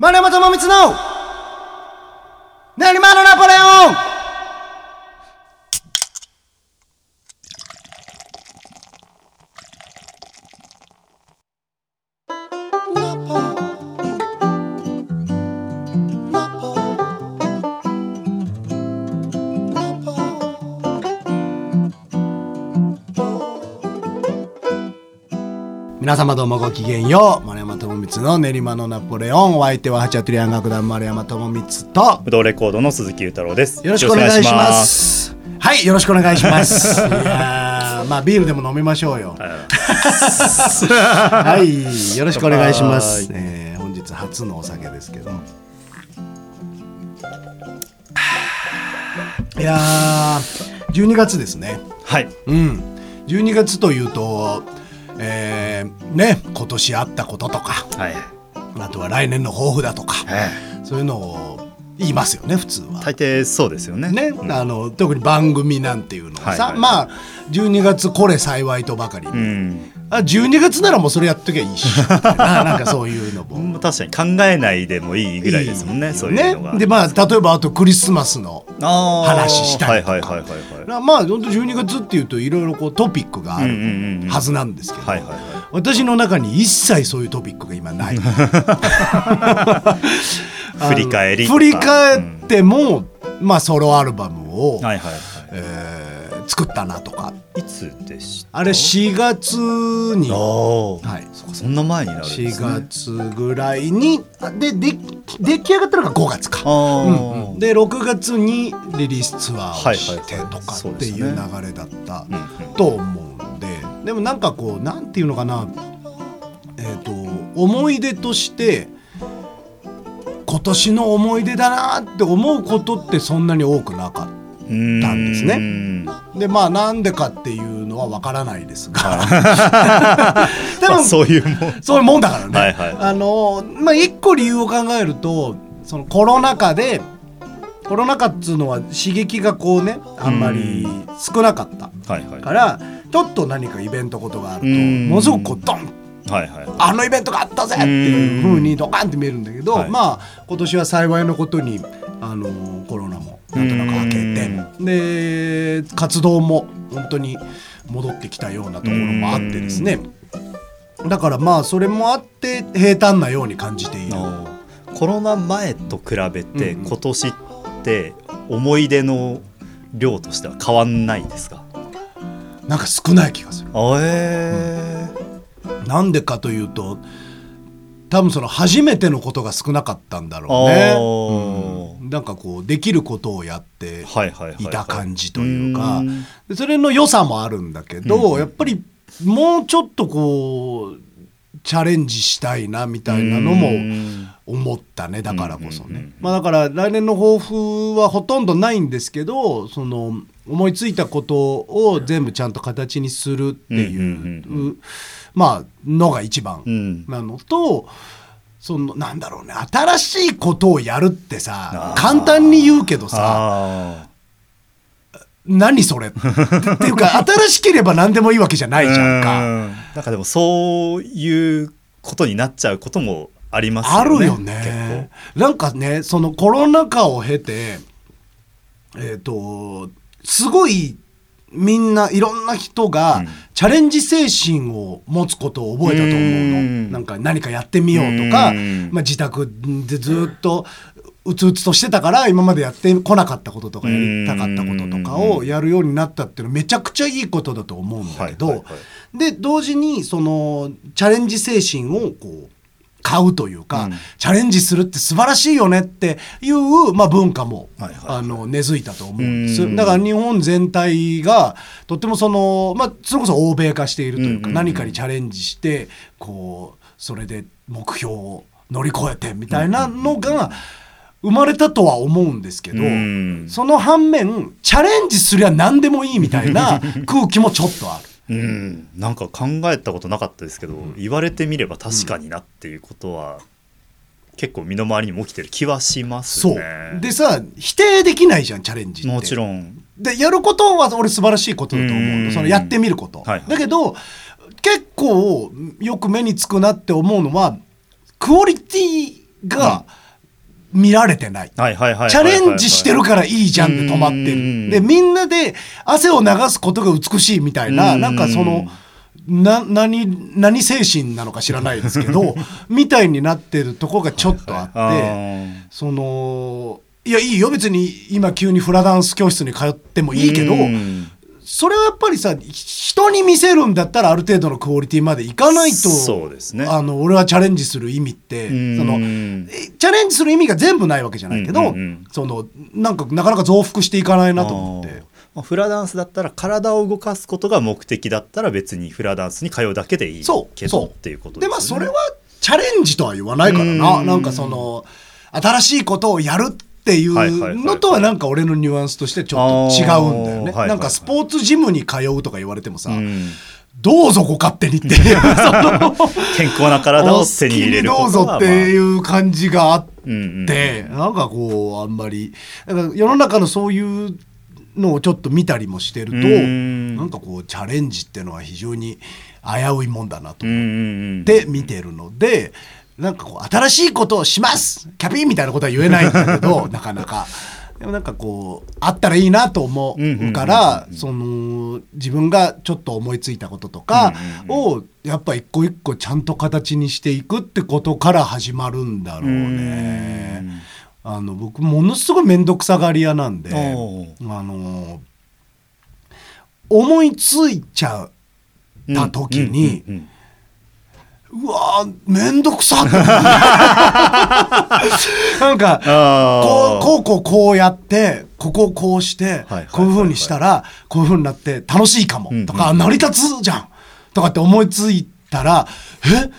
丸山智光の練馬のナポレオン。皆様どうもごきげんよう。丸山智光の練馬のナポレオンお相手はハチャトリアン楽団丸山智光とブドウレコードの鈴木裕太郎です。よろしくお願いします。はいよろしくお願いします。まあビールでも飲みましょうよ。はい。よろしくお願いします。乾、えー本日初のお酒ですけど。いやー12月ですね。はい。うん。12月というとえーね今年あったこととかはい。あとは来年の抱負だとかえそういうのを言いますよね普通は。大抵そうですよね。ね、うんあの特に番組なんていうのはさ、はいはいまあ12月これ幸いとばかりに、うん。あ12月ならもうそれやっときゃいいし ななんかそういうのも。うん確かに考えないでもいいぐらいですもんね。いいよそういうのが。でまあ例えばあとクリスマスの話したりとかはいはいはいはいはい。まあ本当12月っていうといろいろこうトピックがあうんうんうんうんるはずなんですけど、はいはいはい。私の中に一切そういうトピックが今ない。振り返り。振り返っても、まあソロアルバムを、うんはいはいはい。えー作ったなとかいつでした？あれ4月に、あはあ。い、そそんな前になるんですね。4月ぐらいにあでで出来上がったのが5月か。あうん。で6月にリリースツアーをしてとかっていう流れだったうんうんと思うんででもなんかこうなんていうのかなえっ、と思い出として今年の思い出だなって思うことってそんなに多くなかった。んですねうんでまあなんでかっていうのはわからないですが でまあもそういうもん。そういうもんだからね。はいはいあのまあ一個理由を考えるとそのコロナ禍でコロナ禍っつうのは刺激がこうねあんまり少なかったはいはい。ちょっと何かイベントことがあるとうん。ものすごくこうドン。はいはい。あのイベントがあったぜっていう風にドカンって見えるんだけど、はい。まあ今年は幸いのことにあのコロナもなんとなく明けてで活動も本当に戻ってきたようなところもあってですね。だからまあそれもあって平坦なように感じている。コロナ前と比べて今年って思い出の量としては変わんないですか？なんか少ない気がする。あえなんでかというと多分その初めてのことが少なかったんだろうあね。ー。うん。なんかこうできることをやってはいた感じというかそれの良さもあるんだけど、うん。やっぱりもうちょっとこうチャレンジしたいなみたいなのもうん。思ったねだからこそね。うんうんうんうん。まあだから来年の抱負はほとんどないんですけどその思いついたことを全部ちゃんと形にするっていう,、まあのが一番うんなのと。そのなんだろうね新しいことをやるってさ簡単に言うけどさあ何それ？っていうか新しければ何でもいいわけじゃないじゃんうか。んなんかでもそういうことになっちゃうこともありますよねあるよね。なんかねそのコロナ禍を経てえっ、とすごいみんないろんな人がうん。チャレンジ精神を持つことを覚えたと思うの。うん。なんか何かやってみようとか、うん。まあ、自宅でずっとうつうつとしてたから今までやってこなかったこととかやりたかったこととかをやるようになったっていうのはめちゃくちゃいいことだと思うんだけど、で同時にそのチャレンジ精神をこう買うというか、うん。チャレンジするって素晴らしいよねっていう、まあ、文化も、はいはいはい。あの根付いたと思うんです。うん。だから日本全体がとってもその、まあ、それこそ欧米化しているというか、何かにチャレンジしてこうそれで目標を乗り越えてみたいなのが生まれたとは思うんですけど、うん。その反面チャレンジすりゃ何でもいいみたいな空気もちょっとある。うん、なんか考えたことなかったですけど、言われてみれば確かになっていうことは、結構身の回りにも起きてる気はしますそね。う。でさ否定できないじゃんチャレンジって。もちろん。でやることは俺素晴らしいことだと思うそのやってみること、はいはい。だけど結構よく目につくなって思うのはクオリティが見られてない。はいはいはいはいはい。チャレンジしてるからいいじゃんで止まってうんる。で、みんなで汗を流すことが美しいみたいな、うんなんかその、な、何、何精神なのか知らないですけど、みたいになってるとこがちょっとあって、はいはい。その、いや、いいよ、別に今急にフラダンス教室に通ってもいいけど、うんそれはやっぱりさ人に見せるんだったらある程度のクオリティまでいかないとそうですね。あの俺はチャレンジする意味ってうん。そのえチャレンジする意味が全部ないわけじゃないけど、そのなんかなかなか増幅していかないなと思って。フラダンスだったら体を動かすことが目的だったら別にフラダンスに通うだけでいいけどっていうことですよね。でまあそれはチャレンジとは言わないからな。うん。なんかその新しいことをやるっていうのとはなんか俺のニュアンスとしてちょっと違うんだよね。なんかスポーツジムに通うとか言われてもさ、うん。どうぞご勝手にっていう 健康な体を手に入れるどうぞっていう感じがあって、うんうん。なんかこうあんまり。なんか世の中のそういうのをちょっと見たりもしてると、うん。なんかこうチャレンジっていうのは非常に危ういもんだなとうんうん思うんって見てるので。なんかこう新しいことをします。キャピーみたいなことは言えないんだけど なかなか。でもなんかこうあったらいいなと思うからその自分がちょっと思いついたこととかをやっぱ一個一個ちゃんと形にしていくってことから始まるんだろうね。あの僕ものすごい面倒くさがり屋なんでおあの思いついちゃった時に、うわーめんどくさ なんかこうこうこうこうやってここをこうしてはいこういうふうにしたらこういうふうになって楽しいかも。うん。とか成り立つじゃん。とかって思いついたらえ？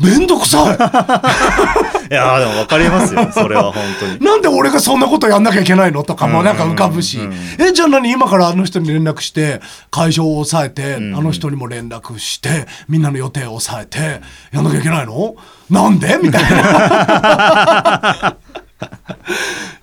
めんどくさい いやーでも分かりますよ。それは本当に。なんで俺がそんなことやんなきゃいけないの？とかもなんか浮かぶし、え、じゃあ何？今からあの人に連絡して、会場を抑えて、んあの人にも連絡して、みんなの予定を抑えて、やんなきゃいけないの？なんで？みたいな。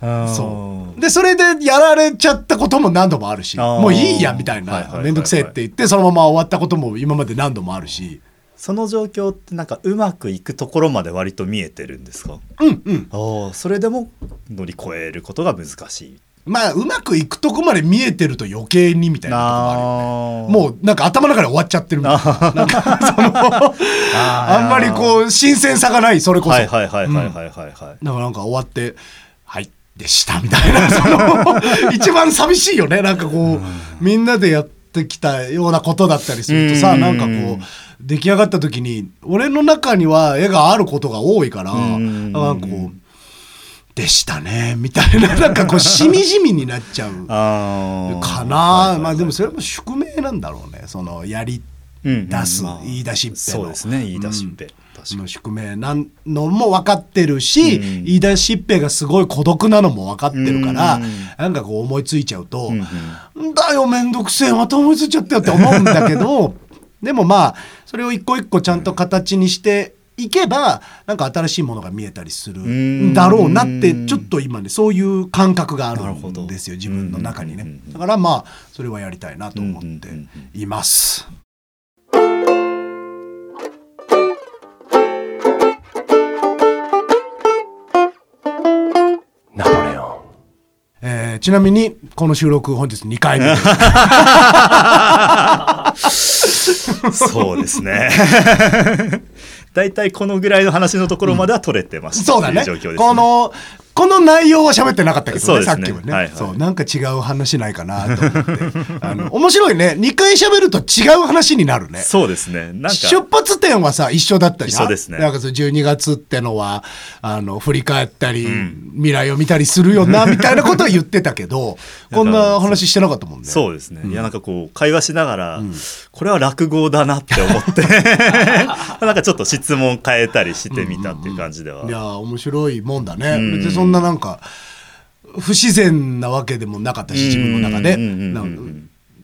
そう。で、それでやられちゃったことも何度もあるし、もういいやみたいな。はいはいはいは、い。めんどくせえって言って、そのまま終わったことも今まで何度もあるし、その状況ってなんかうまくいくところまで割と見えてるんですか？うんうん。ああそれでも乗り越えることが難しい。まあ、うまくいくとこまで見えてると余計にみたいなとこもあるよね。あもうなんか頭の中で終わっちゃってるみたいな。なんかそのあんまりこう新鮮さがないそれこそ。はいはいはいはいはいうんはいはい。だからなんか終わって「はいでした」みたいな。その 一番寂しいよね。なんかこうみんなでやってきたようなことだったりするとさうん。なんかこう出来上がった時に俺の中には絵があることが多いからん。なんかこう「でしたね」みたいな なんかこうしみじみになっちゃう かな、まあでもそれも宿命なんだろうねそのやりうんうん出す、まあ言い出しっぺの。そうですね言い出しっぺ、うんの宿命なんのも分かってるし、うん。言い出しっぺがすごい孤独なのも分かってるから、うん。なんかこう思いついちゃうと「うんん。だよめんどくせえまた思いついちゃったよ」って思うんだけど でもまあそれを一個一個ちゃんと形にしていけばなんか新しいものが見えたりするんだろうなってちょっと今ねそういう感覚があるんですよ自分の中にね。だからまあそれはやりたいなと思っています。ーちなみにこの収録本日2回目。です。そうですね。大体このぐらいの話のところまでは取れてましたそうだね。っていう状況ですね。このこの内容は喋ってなかったけどねね。さっきもね、はいはい。そうなんか違う話ないかなと思って。あの面白いね。2回喋ると違う話になるね。そうですね。なんか。出発点はさ一緒だったじゃん。一緒ですね。なんかその12月ってのはあの振り返ったり、未来を見たりするよなみたいなことは言ってたけど こんな話してなかったもんね。そうですね、いやなんかこう会話しながら、これは落語だなって思って。なんかちょっと質問変えたりしてみたっていう感じでは、いや面白いもんだね、ん。別にそんななんか不自然なわけでもなかったし自分の中で。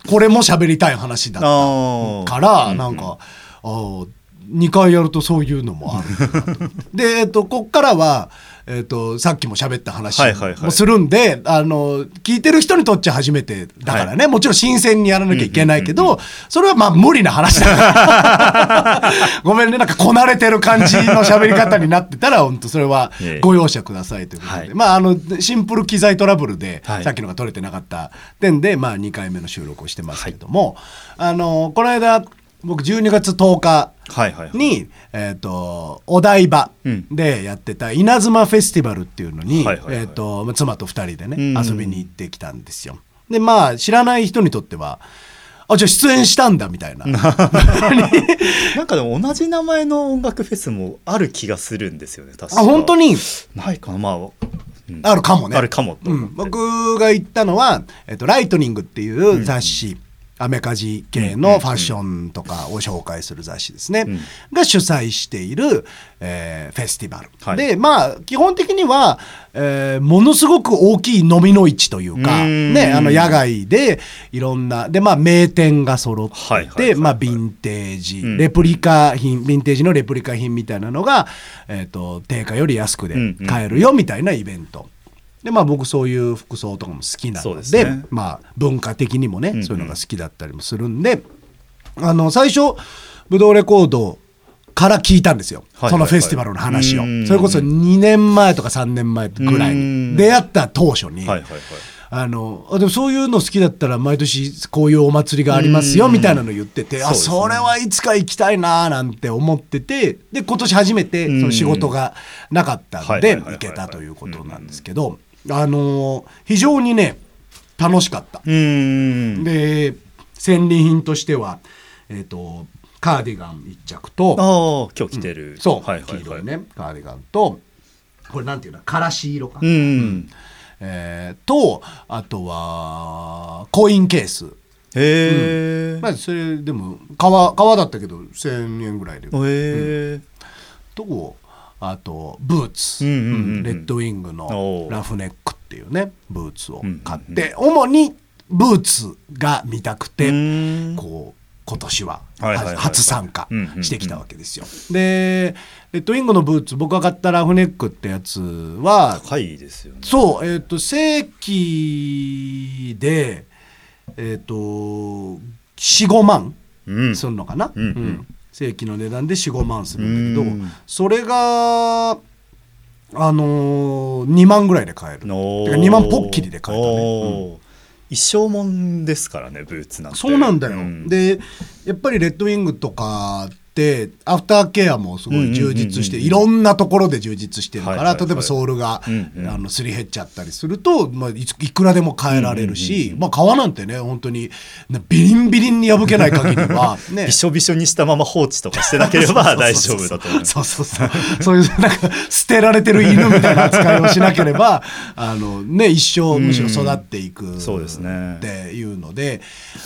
これも喋りたい話だったから、うんなんか、ああ2回やるとそういうのもある。で、えっと、こっからは、えっと、さっきも喋った話はいはいはい。もするんで、あの聞いてる人にとっちゃ初めてだからね、もちろん新鮮にやらなきゃいけないけど、それはまあ無理な話だ。か らごめんね。なんかこなれてる感じの喋り方になってたら本当それはご容赦くださいということで、はい。まああのシンプル機材トラブルで、はい。さっきのが取れてなかった点で、まあ、2回目の収録をしてますけれども、あのこの間僕12月10日はいはいはい。に、えー、とお台場うん。でやってた稲妻フェスティバルっていうのに、はいはいはい。えー、とまあ妻と2人でね、うん。遊びに行ってきたんですよ。でまあ知らない人にとってはあじゃあ出演したんだみたいな。なんかでも同じ名前の音楽フェスもある気がするんですよね確か。あ本当に？ないかなまあ、うん。あるかもね。あるかもと。うん。僕が行ったのは、えっと「ライトニング」っていう雑誌、アメカジ系のファッションとかを紹介する雑誌ですね、うん。が主催している、えーフェスティバル、はい。でまあ基本的には、えーものすごく大きい飲みの市というか、うん。ね、あの野外でいろんなで、まあ、名店が揃って、まあ、ヴィンテージ、うん。レプリカ品ヴィンテージのレプリカ品みたいなのが、えー、と定価より安くで買えるよみたいなイベント。でまあ僕そういう服装とかも好きなのでね。まあ文化的にもね、うんうん。そういうのが好きだったりもするんであの最初ブドウレコードから聞いたんですよ、はいそのフェスティバルの話を。うんそれこそ2年前とか3年前ぐらいうんに出会った当初に、はいはいはい。あのあでもそういうの好きだったら毎年こういうお祭りがありますようんみたいなの言っててあそうですね。それはいつか行きたいななんて思っててで今年初めてうんその仕事がなかったんではいはいはいはい行けたということなんですけどあの非常にね楽しかった。で戦利品としては、えー、とカーディガン1着と今日着てる、そう、はいはいはい。黄色いねカーディガンとこれなんていうのからし色か、うん。えーとあとはコインケース。へえ、まあそれでも革革だったけど1,000円ぐらいで。へえとあとブーツ、うんうんうんうん。レッドウィングおのーラフネックっていうねブーツを買っうんて、主にブーツが見たくて、うん。こう今年は初参加うんうんうん。してきたわけですよ。でレッドウィングのブーツ僕が買ったラフネックってやつは高いですよね。そうえっ、と正規でえっ、と45万うん。するのかな、うん。うん正規の値段で45万するんだけど、うん。それがあのー、2万ぐらいで買える。おてか2万ポッキリで買えたね、おー。一生もんですからねブーツなんて。そうなんだよ、ん。でやっぱりレッドウィングとかってアフターケアもすごい充実して、いろんなところで充実してるから、例えばソールが、あのすり減っちゃったりすると、まあ、いついくらでも変えられるし、まあ、革なんてね本当にねビリンビリンに破けない限りは ね。びしょびしょにしたまま放置とかしてなければ大丈夫だと思いますそうそうそう。そういうなんか捨てられてる犬みたいな扱いをしなければ あの、ね、一生むしろ育っていくそうですね。っていうので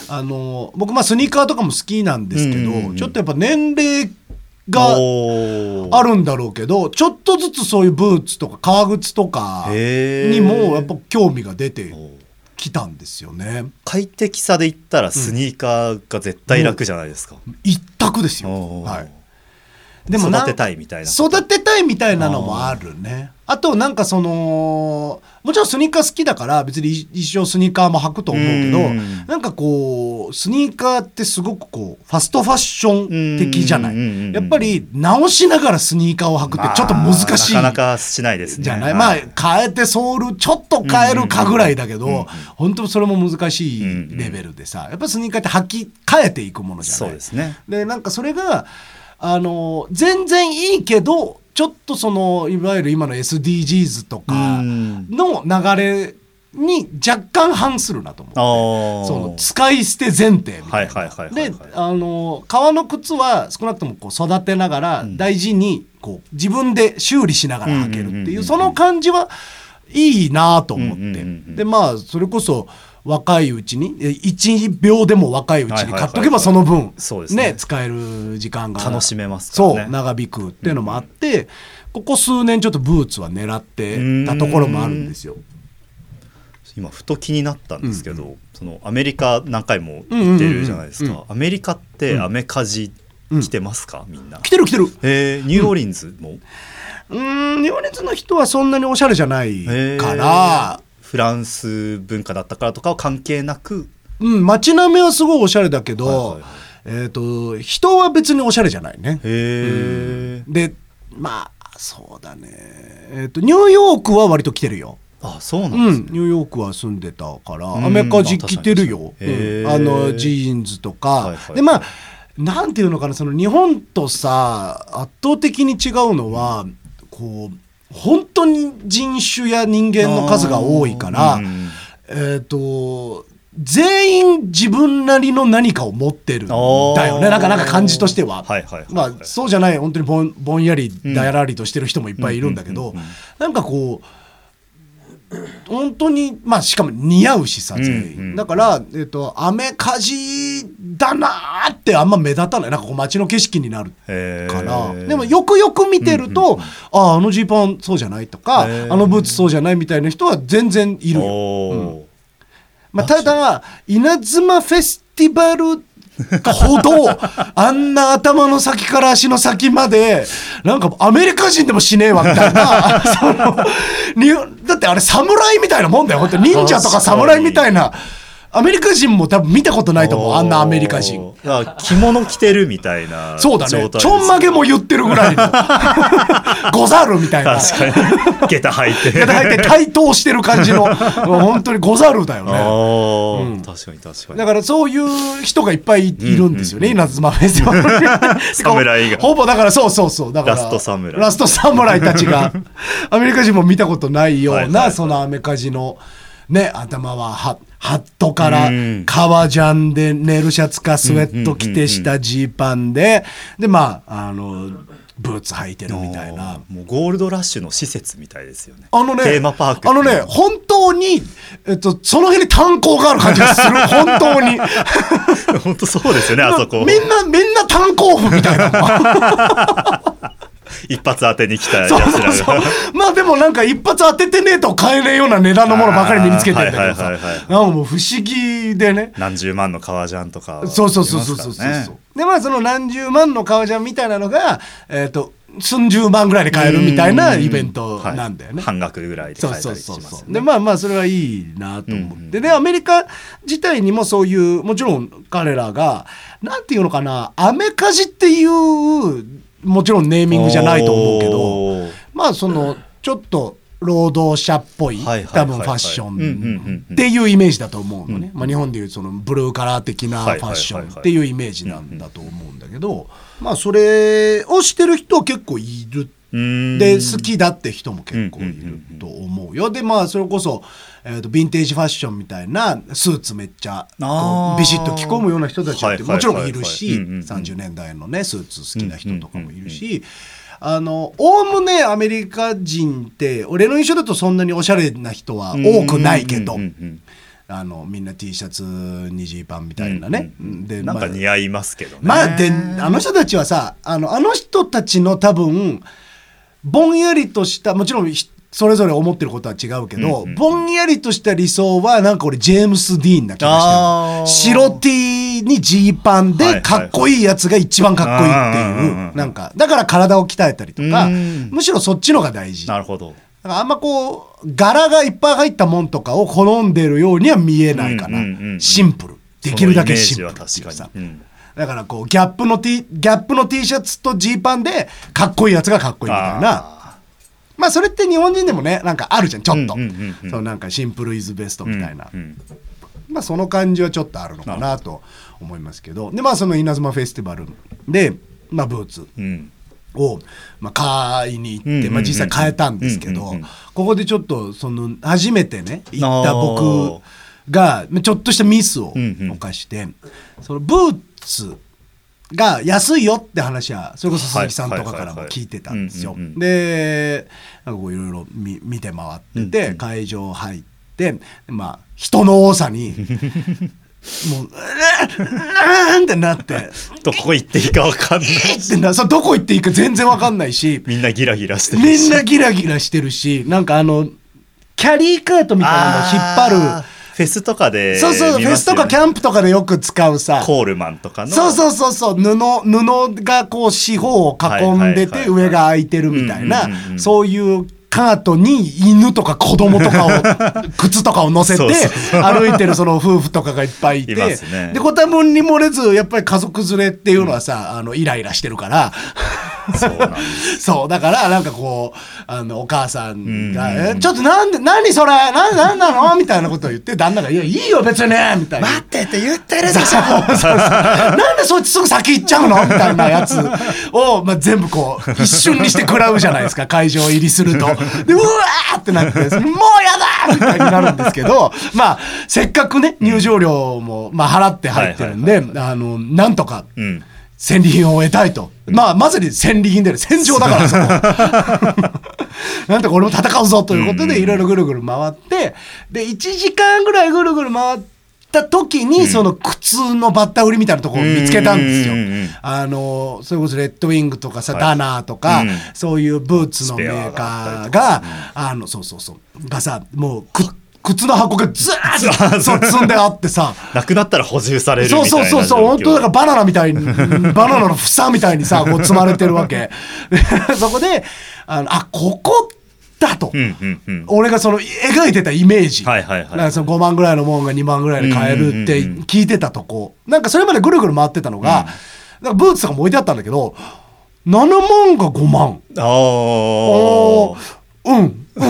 あの僕まあスニーカーとかも好きなんですけど、ちょっとやっぱ年齢があるんだろうけどちょっとずつそういうブーツとか革靴とかにもやっぱ興味が出てきたんですよね。快適さで言ったらスニーカーが絶対楽じゃないですか、一択ですよ。はい。でもな育てたいみたいな育てたいみたいなのもあるねあとなんかそのもちろんスニーカー好きだから別に一生スニーカーも履くと思うけどうん。なんかこうスニーカーってすごくこうファストファッション的じゃない。うんやっぱり直しながらスニーカーを履くってちょっと難しい。まあなかなかしないですね。じゃない、はい。まあ変えてソールちょっと変えるかぐらいだけど、本当それも難しいレベルでさやっぱスニーカーって履き替えていくものじゃない。そうですね。でなんかそれがあの全然いいけどちょっとそのいわゆる今の SDGs とかうん。の流れに若干反するなと思って。その使い捨て前提みたいな。ではいあの革の靴は少なくともこう育てながらん。大事にこう自分で修理しながら履けるっていうその感じはいいなと思って、でまあそれこそ若いうちにえ1秒でも若いうちに買っとけばその分そうですね。使える時間が楽しめますそう長引くっていうのもあって、ここ数年ちょっとブーツは狙ってたところもあるんですよ。今ふと気になったんですけど、そのアメリカ何回も行ってるじゃないですか、アメリカってアメカジ来てますか、みんな。来てる来てる。えー、ニューオーリンズも、うーんニューオーリンズの人はそんなにおしゃれじゃないから、フランス文化だったからとかは関係なく。うん、街並みはすごいおしゃれだけど、はいはいはい。えっ、と人は別におしゃれじゃないね。へえ、でまあそうだね。えっ、とニューヨークは割と来てるよ。あそうなんうん、ですね、ニューヨークは住んでたから、うんアメカジ着てるよ、まああのジーンズとか、はいはい。でまあなんていうのかなその日本とさ圧倒的に違うのはこう本当に人種や人間の数が多いから、うん。えっ、と全員自分なりの何かを持ってるんだよね。なんかなんか感じとしては。はいはいはいはい。まあそうじゃない本当にぼんぼんやりだらりとしてる人もいっぱいいるんだけどうん。なんかこう本当にまあしかも似合うしさ全員、うんうん。だから、えっとアメカジだなーってあんま目立たない。なんかこう街の景色になるから。でもよくよく見てると、あああのジーパンそうじゃないとかあのブー。ツそうじゃないみたいな人は全然いるよ。おーまあ、ただ稲妻フェスティバル ほどあんな頭の先から足の先までなんかアメリカ人でもしねえわみたいな。そのにだってあれ侍みたいなもんだよ。本当忍者とか侍みたいなアメリカ人も多分見たことないと思う。あんなアメリカ人。着物着てるみたいなそうだね。ちょんまげも言ってるぐらいの。ござるみたいな。確かに。下駄履いて。大体対等してる感じの。本当にござるだよね。うん。確かに確かに。だからそういう人がいっぱいいるんですよね、稲妻フェスティバル侍が。ほぼだからそうそうそう。だからラスト侍。ラスト侍たちが。アメリカ人も見たことないような、はいはいはい。そのアメカジのね頭はハハットからうん革ジャンでネルシャツかスウェット着てしたジーパンででまああのブーツ履いてるみたいな。もうゴールドラッシュの施設みたいですよねあのね、テーマパークあのね、本当に、えっと、その辺に炭鉱がある感じがする。本当に。本当そうですよねあそこみんな、みんな炭鉱夫みたいな。一発当てに来たやつそうらが。そうそう。まあでもなんか一発当ててねえと買えねえような値段のものばかり身につけてるんだけどさ。もう不思議でね。何十万の革ジャンとかそうそうそうそうそうそう、でまあその何十万の革ジャンみたいなのが、えっ、と、数十万ぐらいで買えるみたいなイベントなんだよね。はい。半額ぐらいでそう買えたりしそうそうますよねそう。でまあまあそれはいいなと思って、でアメリカ自体にもそういうもちろん彼らがなんていうのかなアメカジっていうもちろんネーミングじゃないと思うけどまあそのちょっと労働者っぽい多分ファッションっていうイメージだと思うのね、まあ、日本でいうそのブルーカラー的なファッションっていうイメージなんだと思うんだけどまあそれをしてる人は結構いるうーんで好きだって人も結構いると思うよ。でまあそれこそ、えー、とヴィンテージファッションみたいなスーツめっちゃビシッと着込むような人たちだってもちろんいるしはいはいうんうんうん。30年代のねスーツ好きな人とかもいるし。あのおおむねアメリカ人って俺の印象だとそんなにおしゃれな人は多くないけどあのみんな T シャツにジーパンみたいなね、うんうんうん。でなんかまあ似合いますけどね。まあであの人たちはさあのあの人たちの多分ぼんやりとしたもちろんひそれぞれ思ってることは違うけど、うんうんぼんやりとした理想はなんか俺ジェームス・ディーンな気がしてる白 T にジーパンでかっこいいやつが一番かっこいいってうんうんうんうん。いうなんか。だから体を鍛えたりとかうん。むしろそっちのが大事。なるほど。あんまこう柄がいっぱい入ったもんとかを好んでるようには見えないかな、うんうんうんうん。シンプル。できるだけシンプルそのイメージは確かに、うんだからこうギャップの T ギャップの T シャツとジーパンでかっこいいやつがかっこいいみたいな。あまあそれって日本人でもねなんかあるじゃんちょっと、うんうんうんうんそうなんかシンプルイズベストーみたいな、うんうんまあその感じはちょっとあるのかなと思いますけど。でまあその稲妻フェスティバルで、まあ、ブーツうん。を、まあ、買いに行って、うんうんうんまあ、実際買えたんですけど、うんうんうんここでちょっとその初めてね行ったあ僕がちょっとしたミスを犯して、そのブーツが安いよって話はそれこそ鈴木さんとかからも聞いてたんですよ。でなんかこういろいろ見見て回ってて、うんうん会場入ってまあ人の多さに もう「うーん」ってなって。どこ行っていいか分かんないってなそうどこ行っていいか全然わかんないしみんなギラギラしてるみんなギラギラしてるしなんかあのキャリーカートみたいなのを引っ張るフェスとかでそうそう、フェスとかキャンプとかでよく使うさ。コールマンとかの。そうそうそうそう布布がこう四方を囲んでて上が空いてるみたいなうんうんうんうん。そういうカートに犬とか子供とかを 靴とかを乗せて歩いてるその夫婦とかがいっぱいいて。ね。でご多分に漏れずやっぱり家族連れっていうのはさ、あのイライラしてるから。そうだからなんかこうあのお母さんが「うん。えちょっとなんで何それななんなの? 」みたいなことを言って旦那が「いやいいよ別に」みたいな。待ってって言ってるでしそうそうそう。なんでそいつすぐ先行っちゃうの？みたいなやつを、まあ、全部こう一瞬にして食らうじゃないですか。会場入りすると。でうわーってなって「もうやだ!」みたいになるんですけどまあせっかくね入場料も、まあ、払って入ってるんで、あのなんとかうん戦利品を得たいと、まあまさに戦利品で戦場だから。そこ なんとか俺も戦うぞということでいろいろぐるぐる回ってで1時間ぐらいぐるぐる回った時にその靴のバッタ売りみたいなところを見つけたんですよ。あのそれこそレッドウィングとかさ、はい。ダナーとか、うん。そういうブーツのメーカーがあのそうそうそう。がさもうく靴の箱がずーっと そう。積んであってさ。なくなったら補充されるみたそいうなそうそうそう本当だからバナナみたいに バナナの房みたいにさこう積まれてるわけ。で そこであのあここだと、うんうんうん。俺がその描いてたイメージ、はいはいはい。なんかその5万ぐらいのもんが2万ぐらいで買えるってうん。うんうん聞いてたとこ。なんかそれまでぐるぐる回ってたのが、なんかブーツとかも置いてあったんだけど7万が5万。あおうん。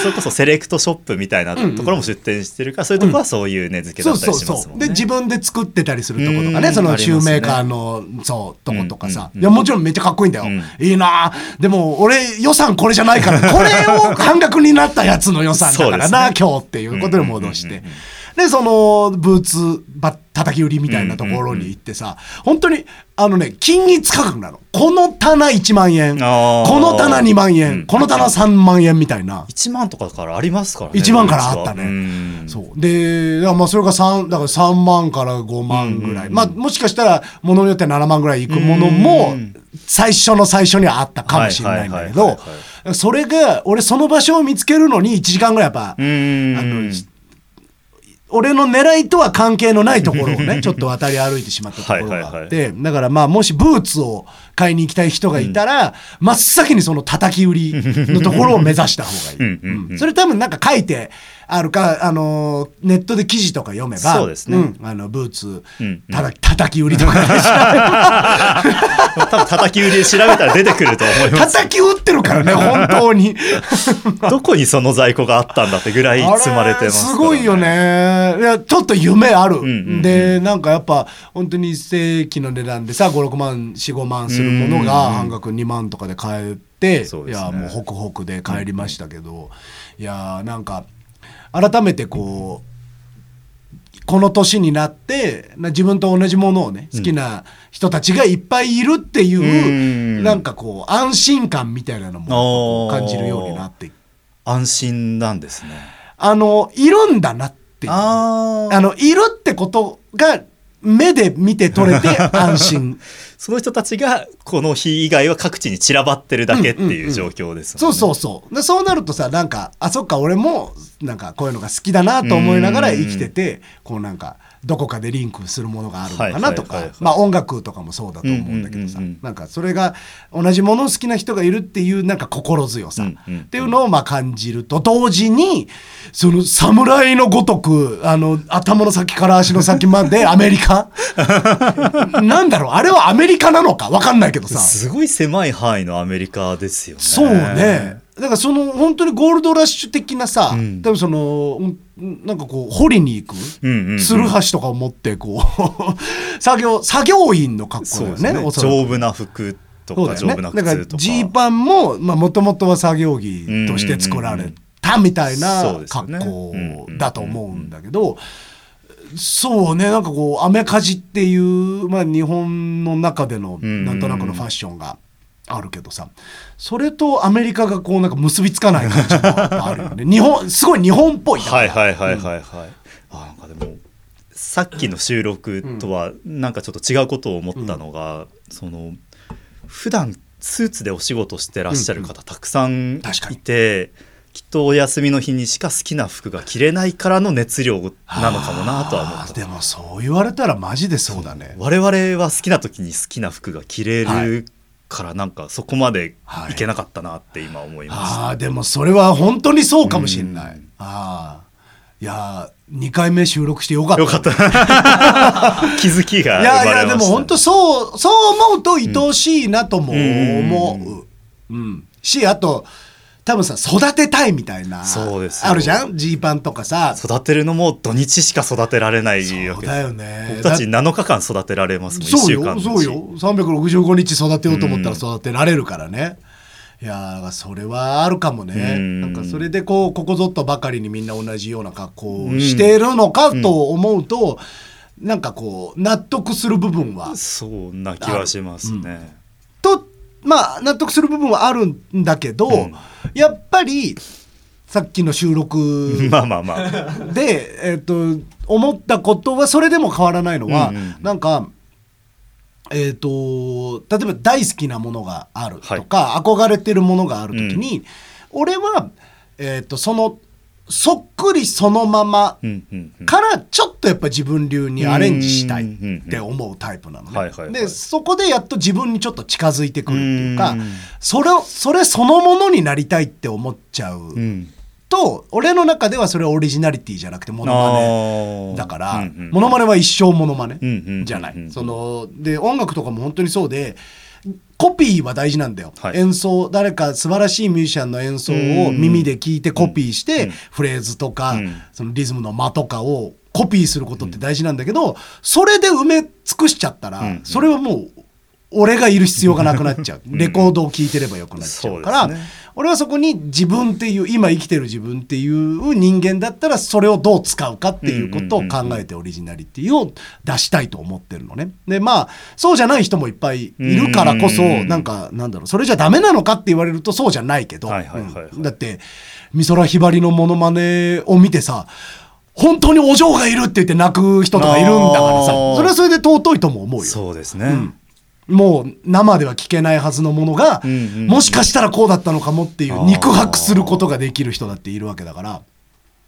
それこそセレクトショップみたいなところも出店してるから、そういうところはそういう値付けだったりしますもんね。で自分で作ってたりするとことかね。うん。そのシューメーカーのそうとことかさ、うん。いやもちろんめっちゃかっこいいんだよ、うん。いいな。でも俺予算これじゃないから。これを半額になったやつの予算だからな、そうです今日っていうことで戻して、うんうんうんうんでそのブーツば叩き売りみたいなところに行ってさ、本当にあのね均一価格なの。この棚1万円。あー。この棚2万円、うん。この棚3万円みたいな。1万とかからありますからね。1万からあったね。うん。そう。でまあそれが3だから3万から5万ぐらい、まあもしかしたらものによっては7万ぐらいいくものもうん最初の最初にはあったかもしれないんだけどはいはいはいはいそれが俺その場所を見つけるのに1時間ぐらいやっぱ、うん。あの俺の狙いとは関係のないところをねちょっと渡り歩いてしまったところがあってだからまあもしブーツを買いに行きたい人がいたら、真っ先にその叩き売りのところを目指した方がいい。うんそれ多分なんか書いてあるか、あのーネットで記事とか読めばそうですね。ん。あのブーツ、たた叩き売りとか。で調べ多分叩き売りで調べたら出てくると思います。叩き売ってるからね 本当に。どこにその在庫があったんだってぐらい積まれてますあから、すごいよ。ね。いやちょっと夢ある、でなんかやっぱ本当に正規の値段でさ56万45万するものが半額2万とかで買えて、いやもうホクホクで帰りましたけど、いやなんか改めてこうこの年になってな自分と同じものをね好きな人たちがいっぱいいるっていう、うん。なんかこう安心感みたいなのも感じるようになって。安心なんですね。あのいるんだなっていう。ああのいるってことが目で見て取れて 安心。その人たちがこの日以外は各地に散らばってるだけっていう状況ですもんね。そうそうそう。でそうなるとさなんかあそっか俺もなんかこういうのが好きだなと思いながら生きててこうなんかどこかでリンクするものがあるのかなとかまあ音楽とかもそうだと思うんだけどさ。なんかそれが同じものを好きな人がいるっていうなんか心強さ。っていうのをまあ感じると同時にその侍のごとくあの頭の先から足の先まで アメリカ？なんだろう？あれはアメリカなのか？分かんないけどさ。すごい狭い範囲のアメリカですよね。そうね。だからその本当にゴールドラッシュ的なさ、うん。多分そのうんなんかこう掘りに行く、うんうんうん。ツルハシとかを持ってこう 作業作業員の格好だよねね。丈夫な服とか丈夫な靴とか。ジーパンももともとは作業着として作られたみたいそな格好だと思うんだけどそうねなんかこうアメカジっていう、まあ、日本の中でのん。なんとなくのファッションがあるけどさそれとアメリカがこうなんか結びつかない感じがあるよね。日本すごい日本っぽいはいはいはいはいはい。あなんかでもさっきの収録とはなんかちょっと違うことを思ったのが、その普段スーツでお仕事してらっしゃる方たくさん確かに。いて。きっとお休みの日にしか好きな服が着れないからの熱量なのかもなとは思った。でもそう言われたらマジでそうだね。我々は好きな時に好きな服が着れるからなんかそこまでいけなかったなって今思いました、ああでもそれは本当にそうかもしれない、うん。ああいや2回目収録してよかった。よかった。気づきがいやいやでも本当そうそう思うと愛おしいなとも思う、うん。しあと多分さ育てたいみたいなそうですよ。あるじゃん？ジーパンとかさ。育てるのも土日しか育てられないわけ。そうだよね。僕たち7日間育てられますもん1そうよそうよ。365日育てようと思ったら育てられるからね、いやそれはあるかもね、うん。なんかそれでこうここぞっとばかりにみんな同じような格好をしているのかと思うと、なんかこう納得する部分は。そんな気はしますね、とまあ納得する部分はあるんだけど、うん。やっぱりさっきの収録 まあまあまあ。で、えっと思ったことはそれでも変わらないのは、うんうん。なんか。えー、と例えば大好きなものがあるとか、憧れてるものがある時に、俺は、えー、とそのそっくりそのままからちょっとやっぱ自分流にアレンジしたいって思うタイプなのね。でそこでやっと自分にちょっと近づいてくるっていうかうん。それをそれそのものになりたいって思っちゃううん。と俺の中ではそれはオリジナリティじゃなくてモノマネだから、うんうんモノマネは一生モノマネじゃない、そので音楽とかも本当にそうでコピーは大事なんだよ、はい。演奏誰か素晴らしいミュージシャンの演奏を耳で聞いてコピーして、うん。フレーズとか、うん。そのリズムの間とかをコピーすることって大事なんだけど、それで埋め尽くしちゃったら、うん。それはもう俺がいる必要がなくなっちゃう。レコードを聴いてればよくなっちゃうから俺はそこに自分っていう今生きてる自分っていう人間だったらそれをどう使うかっていうことを考えてオリジナリティを出したいと思ってるのね。でまあそうじゃない人もいっぱいいるからこそうんなんかなんだろうそれじゃダメなのかって言われるとそうじゃないけど、だって美空ひばりのモノマネを見てさ本当にお嬢がいるって言って泣く人とかいるんだからさそれはそれで尊いとも思うよ。そうですね、もう生では聞けないはずのものが、うんうんうん。もしかしたらこうだったのかもっていう肉薄することができる人だっているわけだから。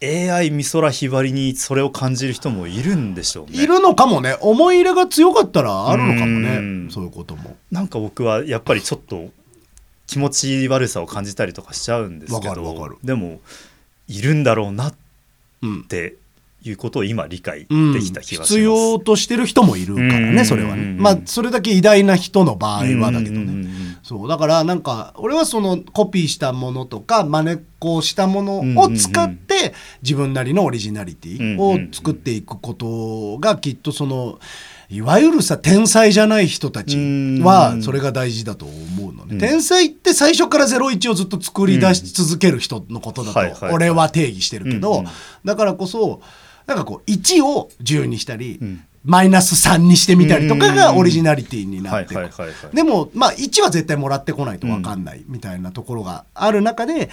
AI 美空ひばりにそれを感じる人もいるんでしょうね。いるのかもね。思い入れが強かったらあるのかもうん。ねそういうことも。なんか僕はやっぱりちょっと気持ち悪さを感じたりとかしちゃうんですけわかるわかどる。でもいるんだろうなっうん。ていうことを今理解うんできた気がします、必要としてる人もいるからうん。ねそれはね。うん。まあそれだけ偉大な人の場合はだけどうんうんうんねそうだからなんか俺はそのコピーしたものとか真似っこしたものを使って自分なりのオリジナリティを作っていくことがきっとそのいわゆるさ天才じゃない人たちはそれが大事だと思うのね、うん。天才って最初から01をずっと作り出し続ける人のことだと俺は定義してるけどうんうん。だからこそなんかこう1を10にしたり、ん。マイナス3にしてみたりとかがオリジナリティになってでもまあ1は絶対もらってこないと分かんないみたいなところがある中で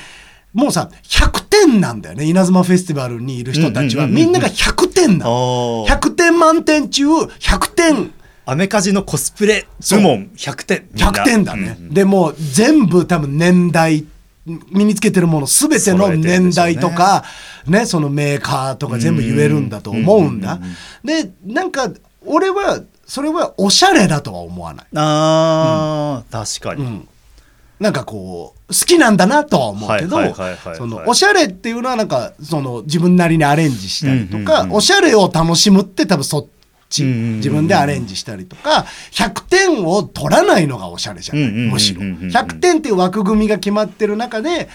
もうさ100点なんだよね。稲妻フェスティバルにいる人たちは。うんうんうんうん。みんなが100点なあのー。100点満点中100点。アメカジのコスプレ部門。100点。みんな。100点だね、うんうん。でもう全部多分年代身につけてるもの全ての年代とかね。そのメーカーとか全部言えるんだと思うんだ。うんうんうんでなんか俺はそれはおしゃれだとは思わない。あー、確かに、うん。なんかこう好きなんだなとは思うけどおしゃれっていうのはなんかその自分なりにアレンジしたりとか、うんうんうん。おしゃれを楽しむって多分そっち、自分でアレンジしたりとか100点を取らないのがおしゃれじゃない、むしろ。100点っていう枠組みが決まってる中で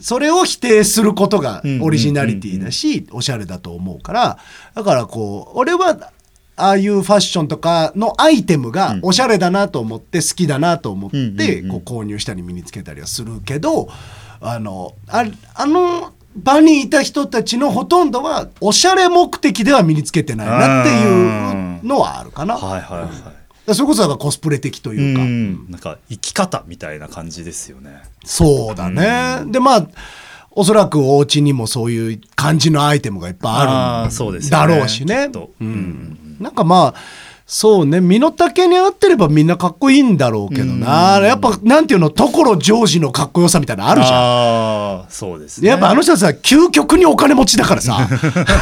それを否定することがオリジナリティだしおしゃれだと思うから。だからこう俺はああいうファッションとかのアイテムがおしゃれだなと思って好きだなと思っうんてこう購入したり身につけたりはするけどあのああの場にいた人たちのほとんどはおしゃれ目的では身につけてないなっていうのはあるかな。はいはいはい、それこそコスプレ的というか。うん。なんか生き方みたいな感じですよね。そうだね。で、まあ、おそらくお家にもそういう感じのアイテムがいっぱいああるーそうですよね。だろうしね。きっと。うん。なんかまあ、そうね、身の丈に合ってればみんなかっこいいんだろうけどな。やっぱ、なんていうの、所ジョージのかっこよさみたいなのあるじゃん。あーそうですね。やっぱあの人はさ究極にお金持ちだからさ。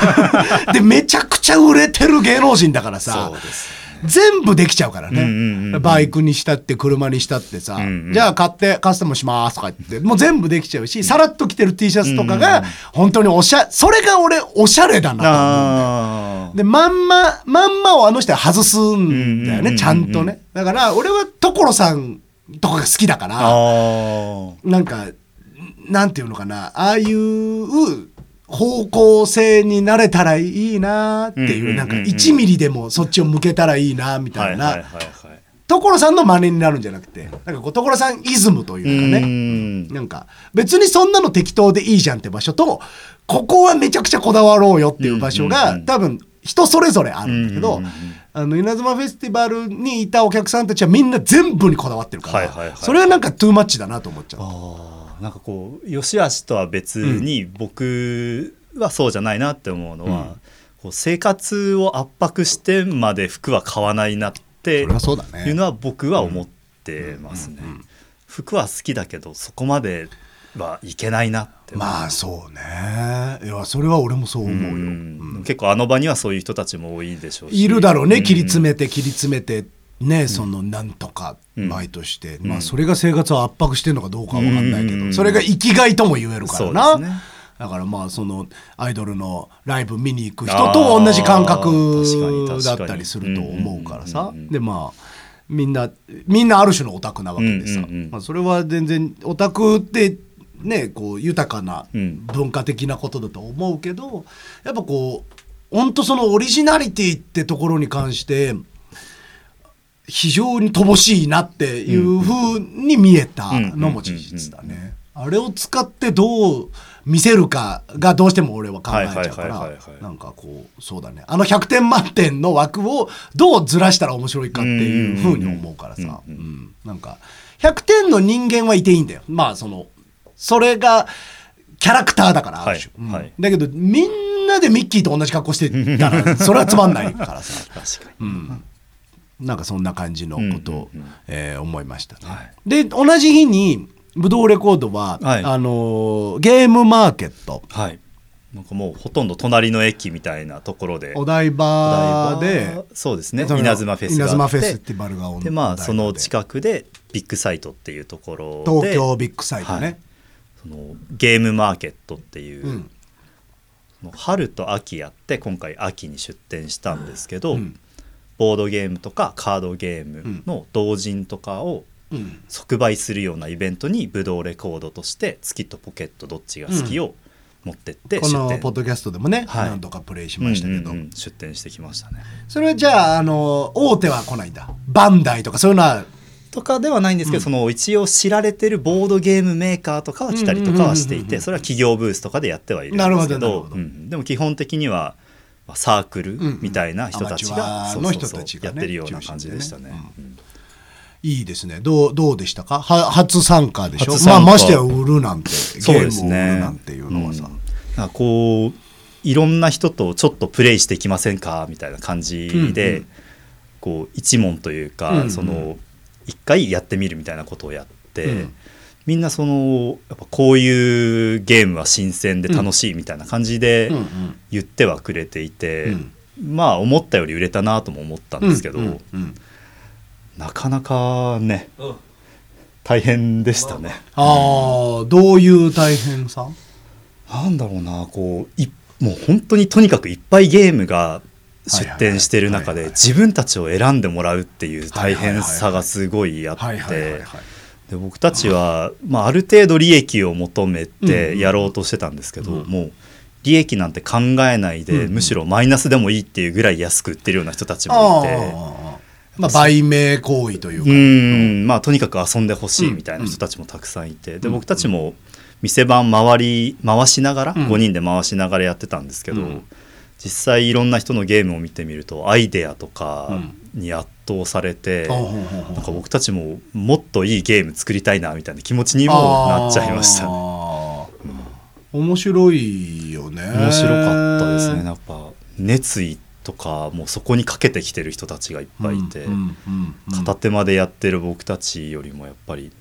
でめちゃくちゃ売れてる芸能人だからさ。そうです全部できちゃうからね、うんうんうんバイクにしたって車にしたってさ、んうん。じゃあ買ってカスタムしますとか言ってもう全部できちゃうしさらっと着てる T シャツとかが本当におしゃそれが俺おしゃれだなとでまんままんまをあの人は外すんだようんうんうんうん。ねちゃんとね。だから俺は所さんとかが好きだからなんかなんていうのかなああいう方向性になれたらいいなっていう,、なんか1ミリでもそっちを向けたらいいなみたいな、所さんの真似になるんじゃなくてなんかこう所さんイズムというかうねん。なんか別にそんなの適当でいいじゃんって場所とここはめちゃくちゃこだわろうよっていう場所が、多分人それぞれあるんだけど、あの稲妻フェスティバルにいたお客さんたちはみんな全部にこだわってるから、それはなんかトゥーマッチだなと思っちゃう。なんかこう良し悪しとは別に僕はそうじゃないなって思うのは、うん。こう生活を圧迫してまで服は買わないなってそれはそうだね。いうのは僕は思ってますね。服は好きだけどそこまではいけないなってまあそうね。いやそれは俺もそう思うよ、うん。結構あの場にはそういう人たちも多いでしょうし。いるだろうね、切り詰めめて切り詰めてね、そのなんとかうん。バイトして、ん。まあそれが生活を圧迫してるのかどうかは分かんないけど、うん。それが生きがいとも言えるからな、ね。だからまあそのアイドルのライブ見に行く人と同じ感覚だったりすると思うからさ。でまあみんなみんなある種のオタクなわけでさ、まあ、それは全然オタクってねこう豊かなうん。文化的なことだと思うけどやっぱこう本当そのオリジナリティってところに関して非常に乏しいなっていうふうに見えたのも事実だね。あれを使ってどう見せるかがどうしても俺は考えちゃうからなんかこうそうだね。あの100点満点の枠をどうずらしたら面白いかっていうふうに思うからさ、なんか100点の人間はいていいんだよ。まあそのそれがキャラクターだからある種、だけどみんなでミッキーと同じ格好してたらそれはつまんないからさ、確かに、うん、なんかそんな感じのことを、うんうんうん。えー思いましたね、はい。で同じ日にブドウレコードは、はい。あのーゲームマーケット。はい。なんかもうほとんど隣の駅みたいなところで。お台場で場そうですね。稲妻フェス稲妻フェスティバルがおでまあその近くでビッグサイトっていうところで。東京ビッグサイトね、はい。そのゲームマーケットっていう、うん。春と秋やって今回秋に出店したんですけど、うんボードゲームとかカードゲームの同人とかをうん。即売するようなイベントにブドウレコードとして月とポケットどっちが好きを持ってってこ出店、のポッドキャストでもね、はい。何度かプレイしましたけど、うんうんうん出店してきましたねそれはじゃああの大手は来ないんだバンダイとかそういうのはとかではないんですけど、その一応知られてるボードゲームメーカーとかは来たりとかはしていうんうんうんうんてそれは企業ブースとかでやってはいるんですけどでも基本的にはまあサークルみたいな人たちうんうんアマがそうそうそう人たちがねやってるような感じでしたね。いいですね。どうどうでしたか？は初参加でしょ？まあましてや売るなんてゲそうームを売るなんていうのはさ、うん。なんかこういろんな人とちょっとプレイしていきませんか？みたいな感じで、うんうん。こう一問というか、うんうん。その一回やってみるみたいなことをやって、うんみんなそのやっぱこういうゲームは新鮮で楽しいみたいな感じでうんうん。言ってはくれていて、うん。まあ思ったより売れたなとも思ったんですけど、うんうんうん。なかなかね大変でしたね。ああどういう大変さ？なんだろうなこういもう本当にとにかくいっぱいゲームが出展してる中で自分たちを選んでもらうっていう大変さがすごいあはいはいはいはいってで僕たちは、まあ、ある程度利益を求めうんうんてやろうとしてたんですけど、うん。もう利益なんて考えないで、うんうん。むしろマイナスでもいいっていうぐらい安く売ってるような人たちもあいて。あまあ売名行為といううかんまあとにかく遊んでほしいみたいな人たちもたくさんいて、で僕たちも店番回り回しながら、うん。5人で回しながらやってたんですけど、うん実際いろんな人のゲームを見てみるとアイデアとかに圧倒されて、ほうほうほうほう。なんか僕たちももっといいゲーム作りたいなみたいな気持ちにもなっちゃいましたね。面白いよね。面白かったですね。やっぱ熱意とかもうそこにかけてきてる人たちがいっぱいいて、片手間でやってる僕たちよりもやっぱり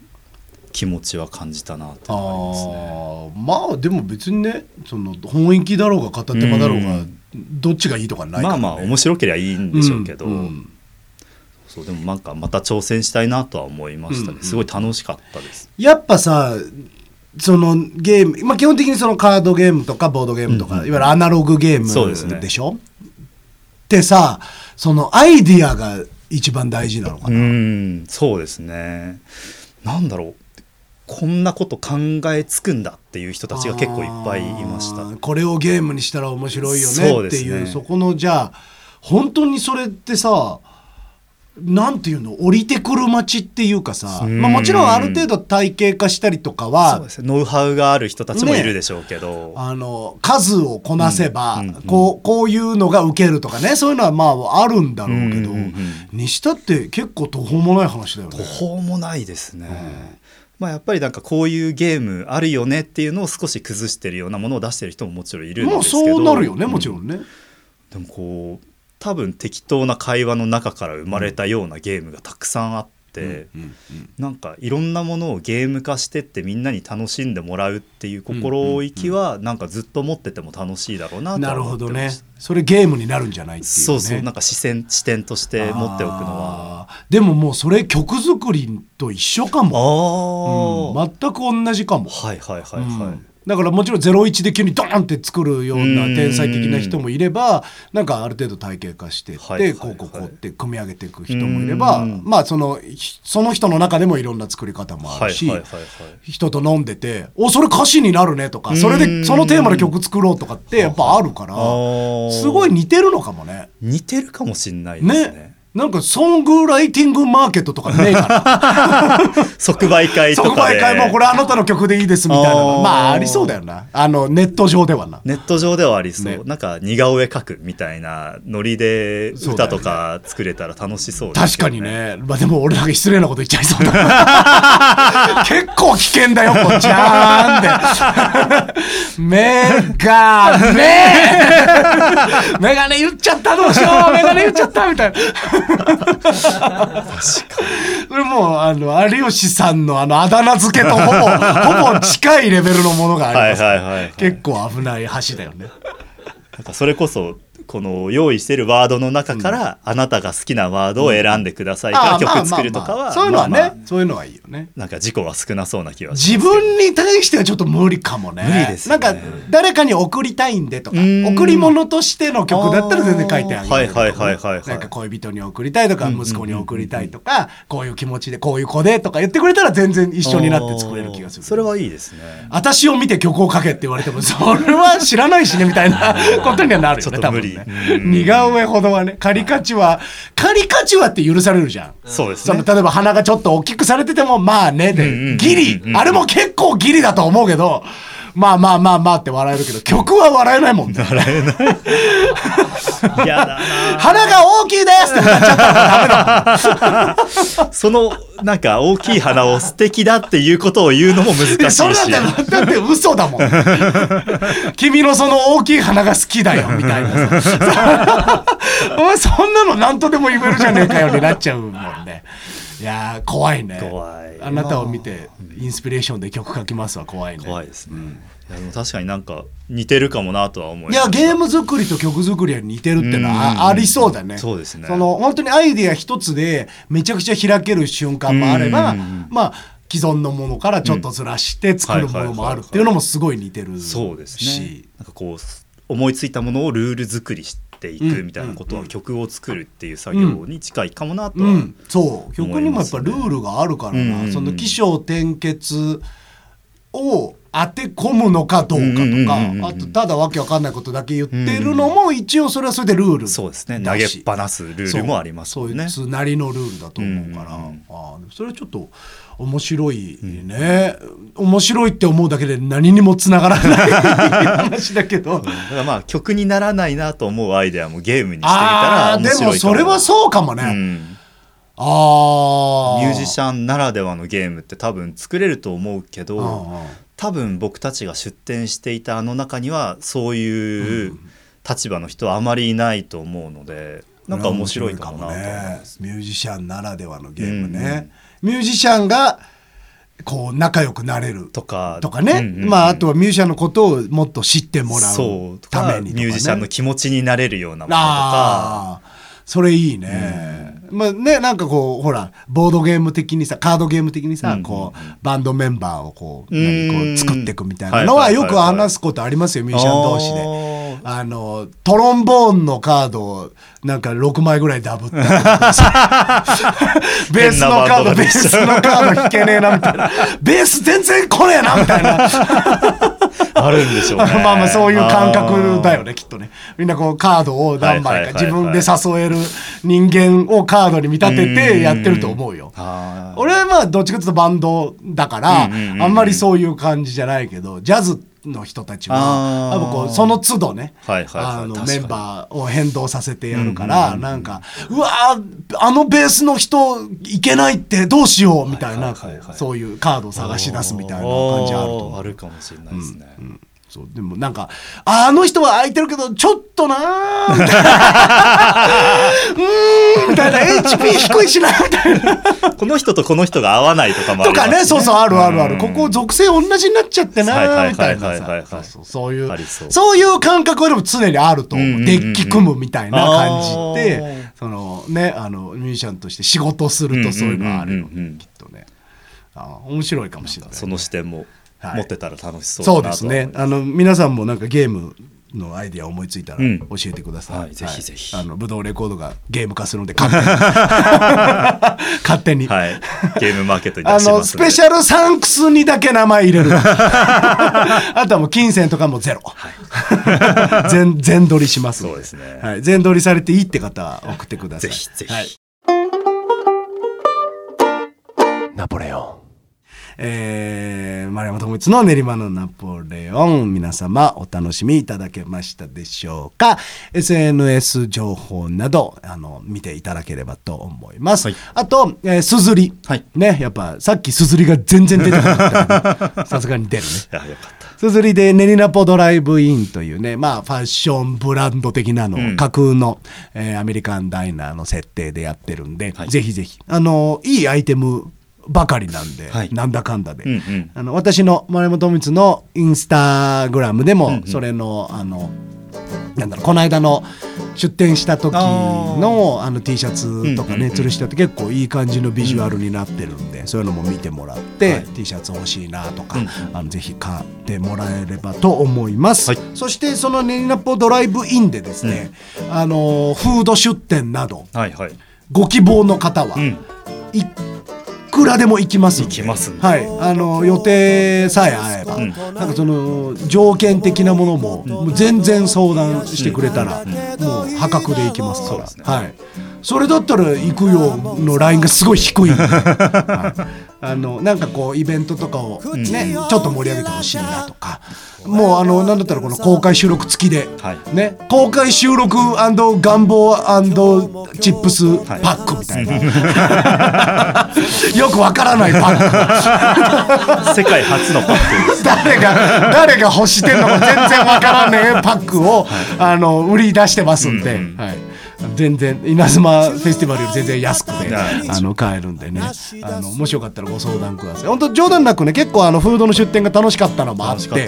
気持ちは感じたなっていますね。あー。まあでも別にねその本域だろうが片手間だろうが、うんどっちがいいとかないから、ね、まあまあ面白ければいいんでしょうけど、んん。そうでもなんかまた挑戦したいなとは思いましたね、うん。すごい楽しかったです。やっぱさそのゲーム、まあ、基本的にそのカードゲームとかボードゲームとか、うんうんいわゆるアナログゲームそうですね。でしょ？でさそのアイディアが一番大事なのかうな、んそうですね。なんだろうこんなこと考えつくんだっていう人たちが結構いっぱいいました。これをゲームにしたら面白いよねっていう。ねそこのじゃあ本当にそれってさなんていうの？降りてくる街っていうかさ、うん。まあ、もちろんある程度体系化したりとかはノウハウがある人たちもいるでしょうけど、あの数をこなせば、うんうん。うんこうこういうのが受けるとかね。そういうのはまああるんだろうけど、うんうんうん。にしたって結構途方もない話だよね。途。方もないですね、まあ、やっぱりなんかこういうゲームあるよねっていうのを少し崩してるようなものを出してる人ももちろんいるんですけどそうなるよねもちろうんね。でもこう多分適当な会話の中から生まれたようなゲームがたくさんあって、うんうんなんかいろんなものをゲーム化してってみんなに楽しんでもらうっていう心意気はなんかずっと持ってても楽しいだろうなとなるほどね。それゲームになるんじゃないっていう、ね、そうそうなんか視線視点として持っておくのは。でももうそれ曲作りと一緒かあも、あ、うん。全く同じかも、はいはいはいはい、うんだからもちろん01で急にドーンって作るような天才的な人もいればなんかある程度体系化してって、こうこうこうって組み上げていく人もいればうん。まあそのひその人の中でもいろんな作り方もあるし、人と飲んでて「おそれ歌詞になるね」とかそれうんでそのテーマで曲作ろうとかってやっぱあるからすごい似てるのかもね。似てるかもしんないですね。ねなんかソングライティングマーケットとかねえから 即売会と即かで。売会もこれあなたの曲でいいですみたいな。まあありそうだよな。あのネット上ではな。ネット上ではありそう、ね。なんか似顔絵描くみたいなノリで歌とか作れたら楽しそうです確かよにね、まあ、でも俺なんか失礼なこと言っちゃいそうだ 結構危険だよこっちゃーんってメガネ。メガネ言っちゃったどうしよう。メガネ言っちゃったみたいなそれもうあの有吉さんのあのあだ名付けとほぼ ほぼ近いレベルのものがありはいます、はいはいはい。結構危ない橋だよね。なんかそれこそこの用意してるワードの中から、あなたが好きなワードを選んでくださいから曲作るとかはそういうのはね、まあまあ。そういうのはいいよね。なんか事故は少なそうな気はし自分に対してはちょっと無理かもね。無理ですよね。なんか誰かに送りたいんでとか贈り物としての曲だったら全然書いてあげるはいはいはいはいはい。なんか恋人に送りたいとか息子に送りたいとかこういう気持ちでこういう子でとか言ってくれたら全然一緒になって作れる気がする。それはいいですね。私を見て曲を書けって言われてもそれは知らないしねみたいなことにはなるよねちょっと無理ね。うん。似顔絵ほどはねカリカチュアカリカチュアって許されるじゃん。そうですね。例えば鼻がちょっと大きくされててもまあねでギリ。あれも結構ギリだと思うけどまあまあまあまあって笑えるけど曲は笑えないもんね。嫌だな。鼻が大きいですって歌っちゃったらダメだもんそのなんか大きい花を素敵だっていうことを言うのも難しいいやそれしだってだって嘘だもん。君のその大きい鼻が好きだよみたいなさ。お前そんなの何とでも言えるじゃねえかよになっちゃうもんねいやー怖いね。怖い。あなたを見てインスピレーションで曲書きますわ怖いね。怖いですね、いやでも確かになんか似てるかもなとは思いいやゲーム作りと曲作りは似てるってのはうん。あありそうだね。そうですね。その本当にアイデア一つでめちゃくちゃ開ける瞬間もあればうん。まあ既存のものからちょっとずらして作るものもあるっていうのもすごい似てるし。そうですね。なんかこう思いついたものをルール作りしていくみたいなことは曲を作るっていう作業に近いかもなとは、うん、そう。曲にもやっぱルールがあるからな、その起承転結を当て込むのかどうかとうんうんうんうんかうん。あとただわけわかんないことだけ言ってるのも一応それはそれでルールそうですね。だ投げっしぱなすルールもありますね。そういう。なりのルールだと思うから、うんうんうん。あそれはちょっと面白いね、面白いって思うだけで何にもつながらない話だけど。だからまあ曲にならないなと思うアイデアもゲームにしてみたあら面白いかも。それはそうかもね、うん。ああミュージシャンならではのゲームって多分作れると思うけど、うんうん多分僕たちが出展していたあの中にはそういう立場の人はあまりいないと思うのでなんか面白いかもなと。ねミュージシャンならではのゲームね、ミュージシャンがこう仲良くなれる。とか。とかね、うんうんうん。まああとはミュージシャンのことをもっと知ってもらう。ためにね、ミュージシャンの気持ちになれるようなものとか。それいいね、まあねなんかこうほらボードゲーム的にさカードゲーム的にさ、うんこうバンドメンバーをこううん。何こう作っていくみたいなのはよく話すことありますよミュージシャン同士で。あのトロンボーンのカードをなんか6枚ぐらいダブったりとかさ。ベースのカードベースのカード弾けねえなみたいなベース全然来ねえなみたいな あるんでしょうね。まあまあそういう感覚だよねきっとね。みんなこうカードを何枚か自分で誘える人間をカードに見立ててやってると思うよ。俺はまあどっちかというとバンドだからあんまりそういう感じじゃないけどジャズの人たちはあー。やっぱこうその都度ねはいはいはい。あのメンバーを変動させてやるからなんかうわーあのベースの人いけないってどうしようみたいなはいはいはいはい。そういうカードを探し出すみたいな感じあると思う。あるかもしれないですね、そう。でもなんかあの人は空いてるけどちょっとなーみたいな。うーんみたいな。HP 低いしなみたいな。この人とこの人が合わないとかもあますかねそうそうあるあるある。うん。ここ属性同じになっちゃってないみたいな。さそうそうそういうそう。いう感覚はでも常にあると思う,、デッキ組むみたいな感じあでー。そのねあのミュージシャンとして仕事するとそういうのはあるようんうんうんうんねきっとね。あ面白いかもしれないね。その視点もはい持ってたら楽しそうそうだなとですね。あの皆さんもなんかゲームのアイディア思いついたらうん教えてください。はいぜひぜひあのブドウレコードがゲーム化するので勝手に 勝手に。はいゲームマーケットにあ出しますんでのスペシャルサンクスにだけ名前入れる。あとはもう金銭とかもゼロ。全全取りしますんそうですねはい、全取りされていいって方は送ってください。ぜひぜひはいナポレオン。えー、丸山智一の練馬のナポレオン皆様お楽しみいただけましたでしょうか？SNS 情報などあの見ていただければと思います、はい。あと、えー、すずり、はい。ねやっぱさっきすずりが全然出てこなかった。さすがに出るね。いやよかった。すずりで練りナポドライブインというね、まあファッションブランド的なのをうん。架空の、えーアメリカンダイナーの設定でやってるんで、はい。ぜひぜひ、あの、いいアイテムばかりなんで、はい。なんだかんだで、うんうん。あの私の丸山智光のインスタグラムでも、うんうん。それの、あの、なんだろうこの間の出店した時のあの T シャツとかうんうんうん。ね吊るしてあって結構いい感じのビジュアルになってるんでそういうのも見てもらって、はい。T シャツ欲しいなとか、うんあのぜひ買ってもらえればと思います、はい。そしてそのネリナポドライブインでですね、あのフード出店などはいはい。ご希望の方は、うん。いくらでも行きます行きますんで。はい、あの予定さえ合えば、ん。なんかその条件的なものも,、もう全然相談してくれたら、もう破格で行きますから。ね。はい、それだったら行くよのラインがすごい低い。はい。あのなんかこうイベントとかをね、ちょっと盛り上げてほしいなとか。もうあのなんだったらこの公開収録付きで、はい。ね、公開収録願望チップスパックみたいな、よくわからないパック。世界初のパックです。誰が誰が欲してんのか全然わからねえパックを、あの売り出してますんで、うんうん。はい、全然稲妻フェスティバルより全然安くてはいあの買えるんでね。あのもしよかったらご相談ください。本当冗談なくね結構あのフードの出店が楽しかったのもあってね。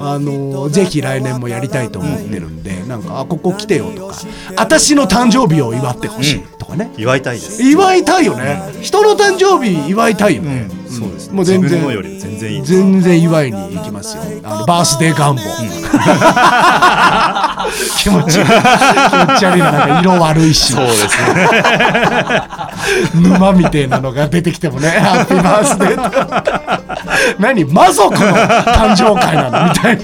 あのぜひ来年もやりたいと思ってるんで、なんかあここ来てよとか私の誕生日を祝ってほしいとかね、祝いたいです。祝いたいよね、人の誕生日祝いたいよね、そうですね。もう全然全然いい全然祝いに行きますよ。あのバースデー願望、気持ち。悪い気持ち悪いななんか色悪いし。そうですね。沼みたいなのが出てきてもね。ハッピーバースデー何？魔族の誕生会なの？みたいな。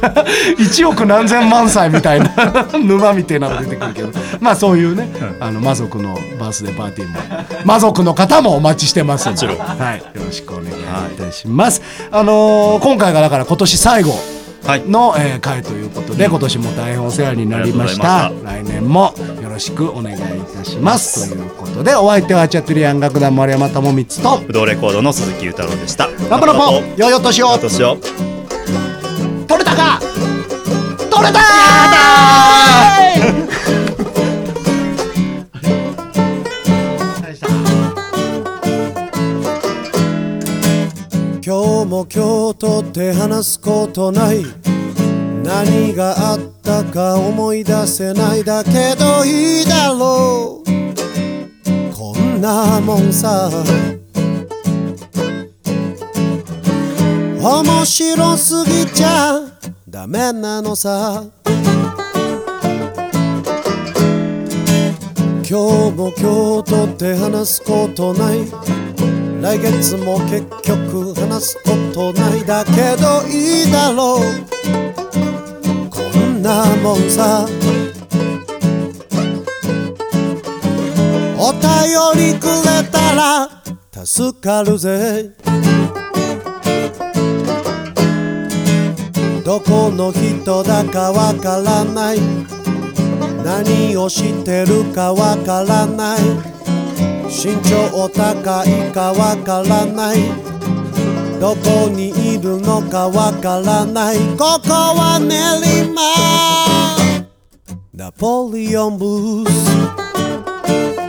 1億何千万歳みたいな。沼みたいなの出てくるけど。まあそういうねあの魔族のバースデーパーティーも。魔族の方もお待ちしてますんで。はい、よろしくお願いいたします、あのー今回がだから今年最後。はいの、えー回ということで今年も大変お世話になりました。来年もよろしくお願いいたします。ということでお相手はチャトゥリアン楽団丸山智光と不動レコードの鈴木裕太郎でした。ラブラボよよとしよよ年を取れたか？取れた今って話すことない。何があったか思い出せないだけどいいだろう。こんなもんさ。面白すぎちゃダメなのさ。今日も今日とって話すことない。来月も結局話すことないだけどいいだろう。こんなもんさ。お便りくれたら助かるぜ。どこの人だかわからない。何をしてるかわからない。身長高いかわからない。どこにいるのかわからない。ここは練馬。ナポリオンブース。